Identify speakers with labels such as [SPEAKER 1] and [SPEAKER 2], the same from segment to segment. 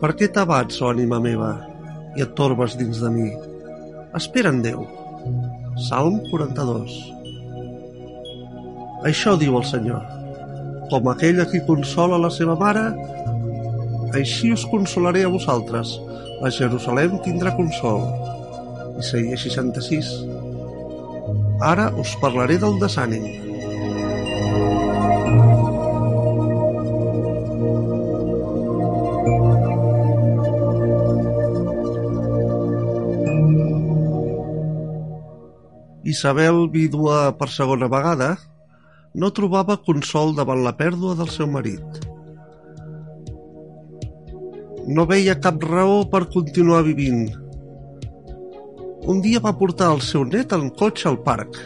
[SPEAKER 1] Per què t'abats, oh ànima meva, i et torbes dins de mi? Espera en Déu. Salm 42 Això diu el Senyor. Com aquell a qui consola la seva mare, així us consolaré a vosaltres. A Jerusalem tindrà consol. Isaia 66 Ara us parlaré del desànim. Isabel, vídua per segona vegada, no trobava consol davant la pèrdua del seu marit. No veia cap raó per continuar vivint. Un dia va portar el seu net en cotxe al parc.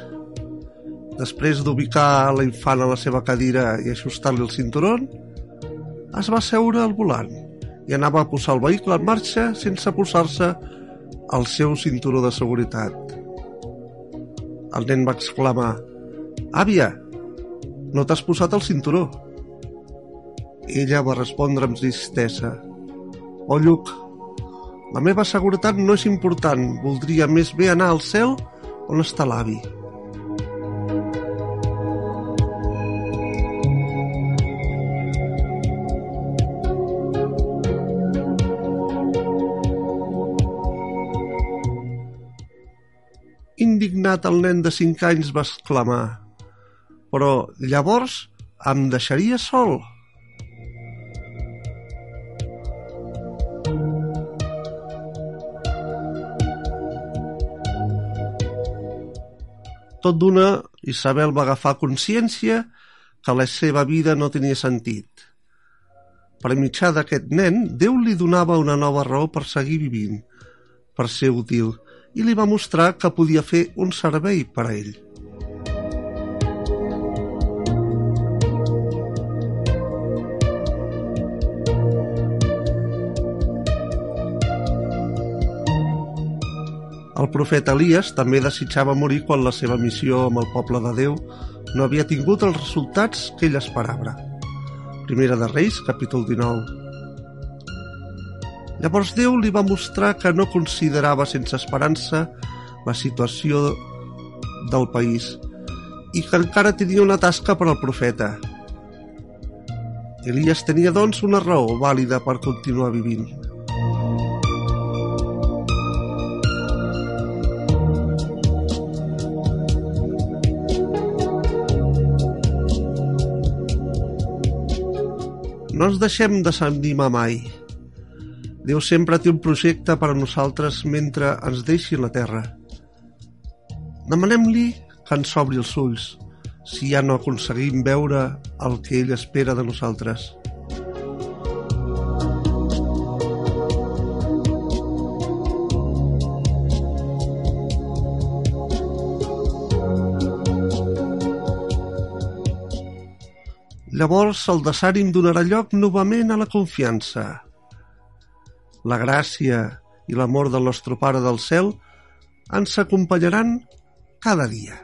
[SPEAKER 1] Després d'ubicar la infant a la seva cadira i ajustar-li el cinturó, es va seure al volant i anava a posar el vehicle en marxa sense posar-se el seu cinturó de seguretat. El nen va exclamar «Àvia, no t'has posat el cinturó?» Ella va respondre amb tristesa «Oh, Lluc, la meva seguretat no és important. Voldria més bé anar al cel on està l'avi». Indignat, el nen de cinc anys va exclamar «Però llavors em deixaria sol?» Tot d'una, Isabel va agafar consciència que la seva vida no tenia sentit. Per mitjà d'aquest nen, Déu li donava una nova raó per seguir vivint, per ser útil, i li va mostrar que podia fer un servei per a ell. El profeta Elias també desitjava morir quan la seva missió amb el poble de Déu no havia tingut els resultats que ell esperava. Primera de Reis, capítol 19. Llavors Déu li va mostrar que no considerava sense esperança la situació del país i que encara tenia una tasca per al profeta. Elias tenia, doncs, una raó vàlida per continuar vivint. No ens deixem desanimar mai. Déu sempre té un projecte per a nosaltres mentre ens deixi la terra. Demanem-li que ens obri els ulls, si ja no aconseguim veure el que ell espera de nosaltres. Llavors el desànim donarà lloc novament a la confiança. La gràcia i l'amor del nostre Pare del cel ens acompanyaran cada dia.